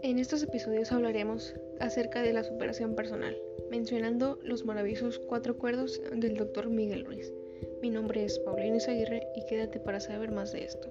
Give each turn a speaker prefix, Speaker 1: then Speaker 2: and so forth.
Speaker 1: En estos episodios hablaremos acerca de la superación personal, mencionando los maravillosos cuatro acuerdos del Dr. Miguel Ruiz. Mi nombre es Paulina Isaguirre y quédate para saber más de esto.